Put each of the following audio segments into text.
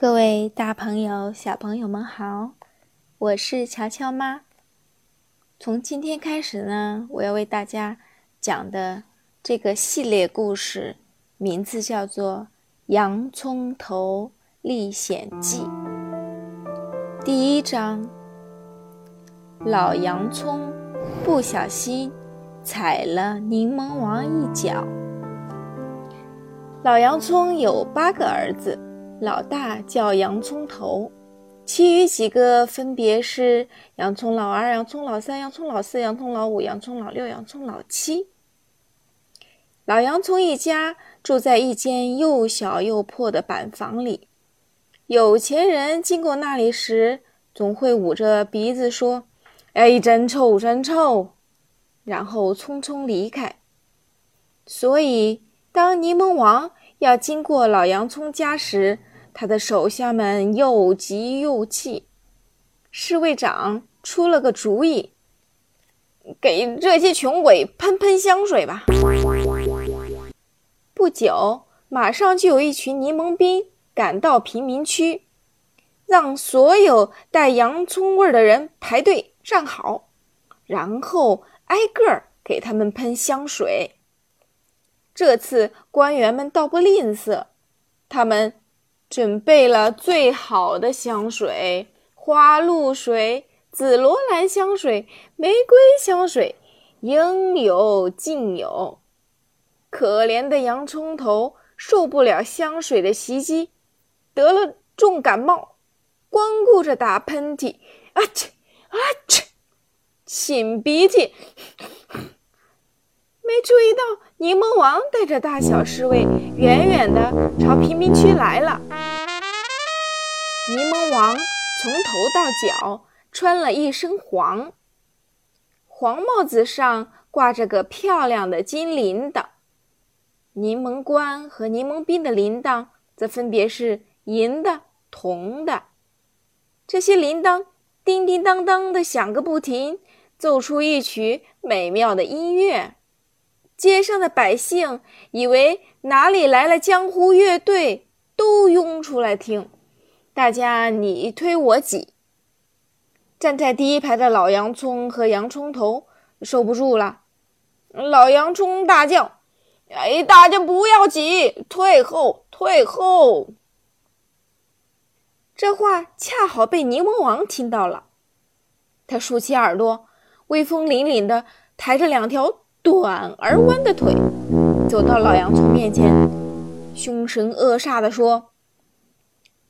各位大朋友、小朋友们好，我是乔乔妈。从今天开始呢，我要为大家讲的这个系列故事名字叫做《洋葱头历险记》。第一章：老洋葱不小心踩了柠檬王一脚。老洋葱有八个儿子。老大叫洋葱头，其余几个分别是洋葱老二、洋葱老三、洋葱老四、洋葱老五、洋葱老六、洋葱老七。老洋葱一家住在一间又小又破的板房里。有钱人经过那里时，总会捂着鼻子说：“哎，真臭，真臭！”然后匆匆离开。所以，当柠檬王要经过老洋葱家时，他的手下们又急又气，侍卫长出了个主意：“给这些穷鬼喷喷香水吧。”不久，马上就有一群柠檬兵赶到贫民区，让所有带洋葱味的人排队站好，然后挨个给他们喷香水。这次官员们倒不吝啬，他们。准备了最好的香水：花露水、紫罗兰香水、玫瑰香水，应有尽有。可怜的洋葱头受不了香水的袭击，得了重感冒，光顾着打喷嚏，啊嚏啊嚏，擤鼻涕。没注意到，柠檬王带着大小侍卫远远地朝贫民区来了。柠檬王从头到脚穿了一身黄，黄帽子上挂着个漂亮的金铃铛。柠檬官和柠檬兵的铃铛则分别是银的、铜的。这些铃铛叮叮当当地响个不停，奏出一曲美妙的音乐。街上的百姓以为哪里来了江湖乐队，都涌出来听。大家你推我挤。站在第一排的老洋葱和洋葱头受不住了，老洋葱大叫：“哎，大家不要挤，退后，退后！”这话恰好被柠檬王听到了，他竖起耳朵，威风凛凛的抬着两条。短而弯的腿，走到老洋葱面前，凶神恶煞地说：“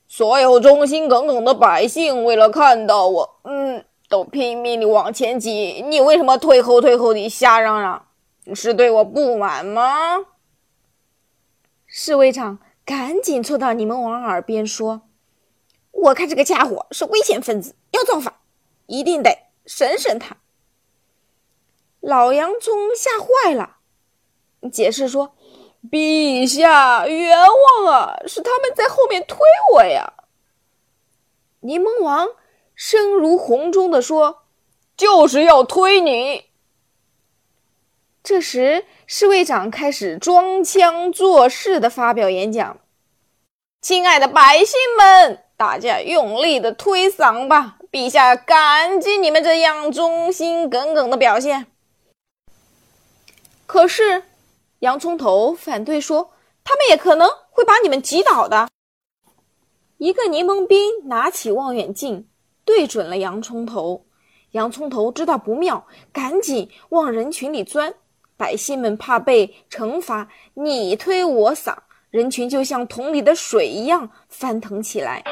所有忠心耿耿的百姓为了看到我，嗯，都拼命地往前挤。你为什么退后退后的瞎嚷嚷？是对我不满吗？”侍卫长赶紧凑到柠檬王耳边说：“我看这个家伙是危险分子，要造反，一定得审审他。”老洋葱吓坏了，解释说：“陛下冤枉啊，是他们在后面推我呀。”柠檬王声如洪钟地说：“就是要推你。”这时，侍卫长开始装腔作势地发表演讲：“亲爱的百姓们，大家用力的推搡吧，陛下感激你们这样忠心耿耿的表现。”可是，洋葱头反对说：“他们也可能会把你们挤倒的。”一个柠檬兵拿起望远镜，对准了洋葱头。洋葱头知道不妙，赶紧往人群里钻。百姓们怕被惩罚，你推我搡，人群就像桶里的水一样翻腾起来。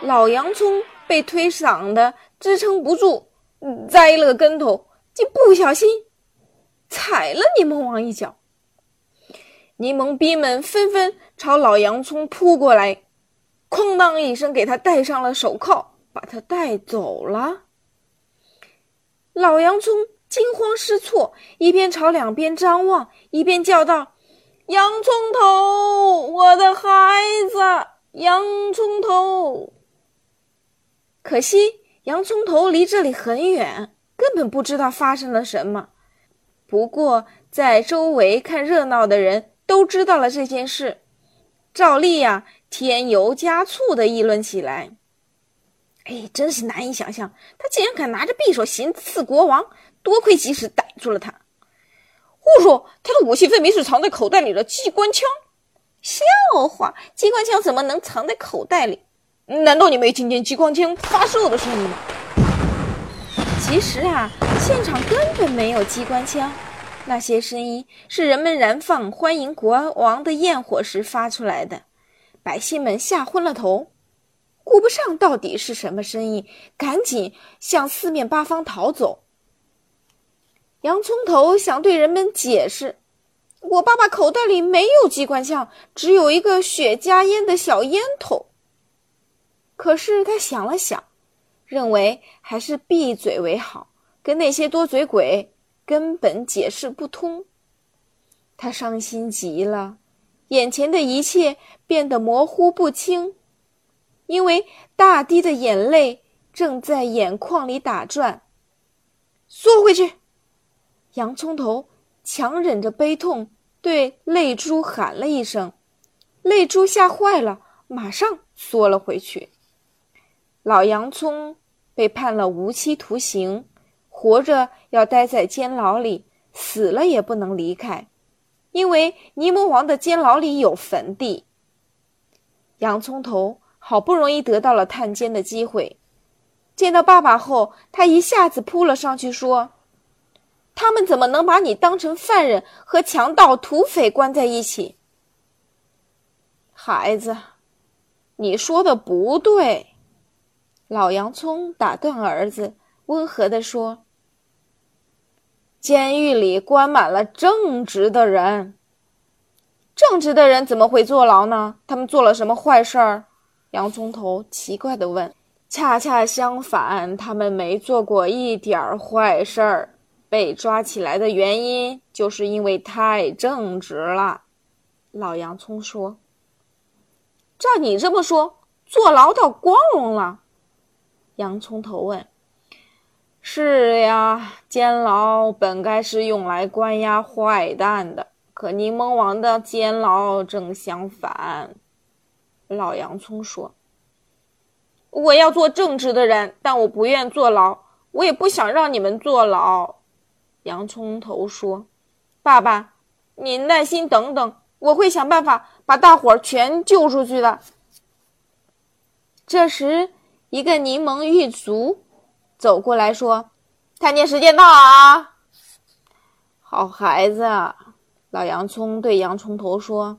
老洋葱被推搡的支撑不住，栽了个跟头。竟不小心踩了柠檬王一脚，柠檬兵们纷纷朝老洋葱扑过来，哐当一声给他戴上了手铐，把他带走了。老洋葱惊慌失措，一边朝两边张望，一边叫道：“洋葱头，我的孩子，洋葱头！”可惜洋葱头离这里很远。根本不知道发生了什么。不过，在周围看热闹的人都知道了这件事。照例呀添油加醋的议论起来。哎，真是难以想象，他竟然敢拿着匕首行刺国王！多亏及时逮住了他。胡说，他的武器分明是藏在口袋里的机关枪。笑话，机关枪怎么能藏在口袋里？难道你没听见机关枪发射的声音吗？其实啊，现场根本没有机关枪，那些声音是人们燃放欢迎国王的焰火时发出来的。百姓们吓昏了头，顾不上到底是什么声音，赶紧向四面八方逃走。洋葱头想对人们解释：“我爸爸口袋里没有机关枪，只有一个雪茄烟的小烟头。”可是他想了想，认为还是闭嘴为好，跟那些多嘴鬼根本解释不通。他伤心极了，眼前的一切变得模糊不清，因为大滴的眼泪正在眼眶里打转。缩回去！洋葱头强忍着悲痛，对泪珠喊了一声。泪珠吓坏了，马上缩了回去。老洋葱被判了无期徒刑，活着要待在监牢里，死了也不能离开，因为泥魔王的监牢里有坟地。洋葱头好不容易得到了探监的机会，见到爸爸后，他一下子扑了上去，说：“他们怎么能把你当成犯人和强盗、土匪关在一起？”孩子，你说的不对。老洋葱打断儿子，温和地说：“监狱里关满了正直的人，正直的人怎么会坐牢呢？他们做了什么坏事儿？”洋葱头奇怪地问。“恰恰相反，他们没做过一点儿坏事儿，被抓起来的原因就是因为太正直了。”老洋葱说。“照你这么说，坐牢倒光荣了。”洋葱头问：“是呀，监牢本该是用来关押坏蛋的，可柠檬王的监牢正相反。”老洋葱说：“我要做正直的人，但我不愿坐牢，我也不想让你们坐牢。”洋葱头说：“爸爸，你耐心等等，我会想办法把大伙儿全救出去的。”这时。一个柠檬狱卒走过来说：“探监时间到了啊！”好孩子，老洋葱对洋葱头说：“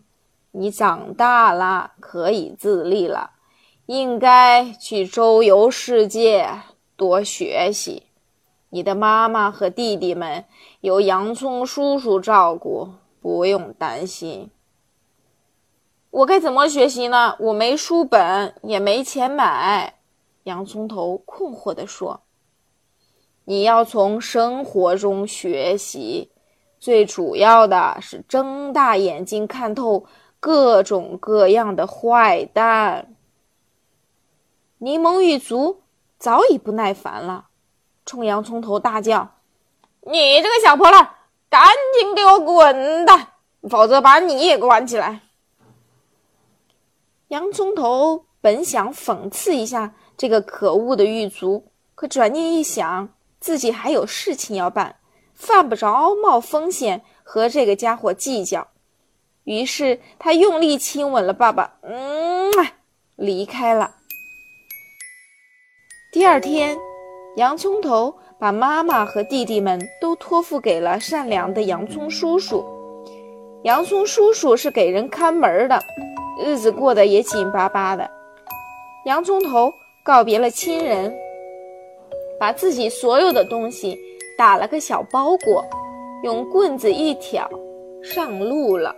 你长大了，可以自立了，应该去周游世界，多学习。你的妈妈和弟弟们有洋葱叔叔照顾，不用担心。”我该怎么学习呢？我没书本，也没钱买。洋葱头困惑地说：“你要从生活中学习，最主要的是睁大眼睛看透各种各样的坏蛋。”柠檬一族早已不耐烦了，冲洋葱头大叫：“你这个小破烂，赶紧给我滚蛋，否则把你也关起来！”洋葱头本想讽刺一下。这个可恶的狱卒，可转念一想，自己还有事情要办，犯不着冒风险和这个家伙计较。于是他用力亲吻了爸爸，嗯，离开了。第二天，洋葱头把妈妈和弟弟们都托付给了善良的洋葱叔叔。洋葱叔叔是给人看门的，日子过得也紧巴巴的。洋葱头。告别了亲人，把自己所有的东西打了个小包裹，用棍子一挑，上路了。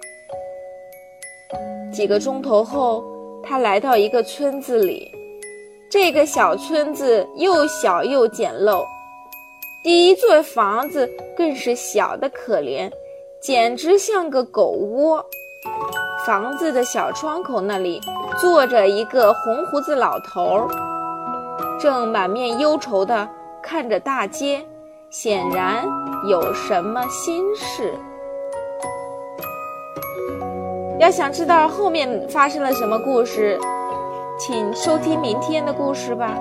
几个钟头后，他来到一个村子里。这个小村子又小又简陋，第一座房子更是小的可怜，简直像个狗窝。房子的小窗口那里坐着一个红胡子老头儿。正满面忧愁地看着大街，显然有什么心事。要想知道后面发生了什么故事，请收听明天的故事吧。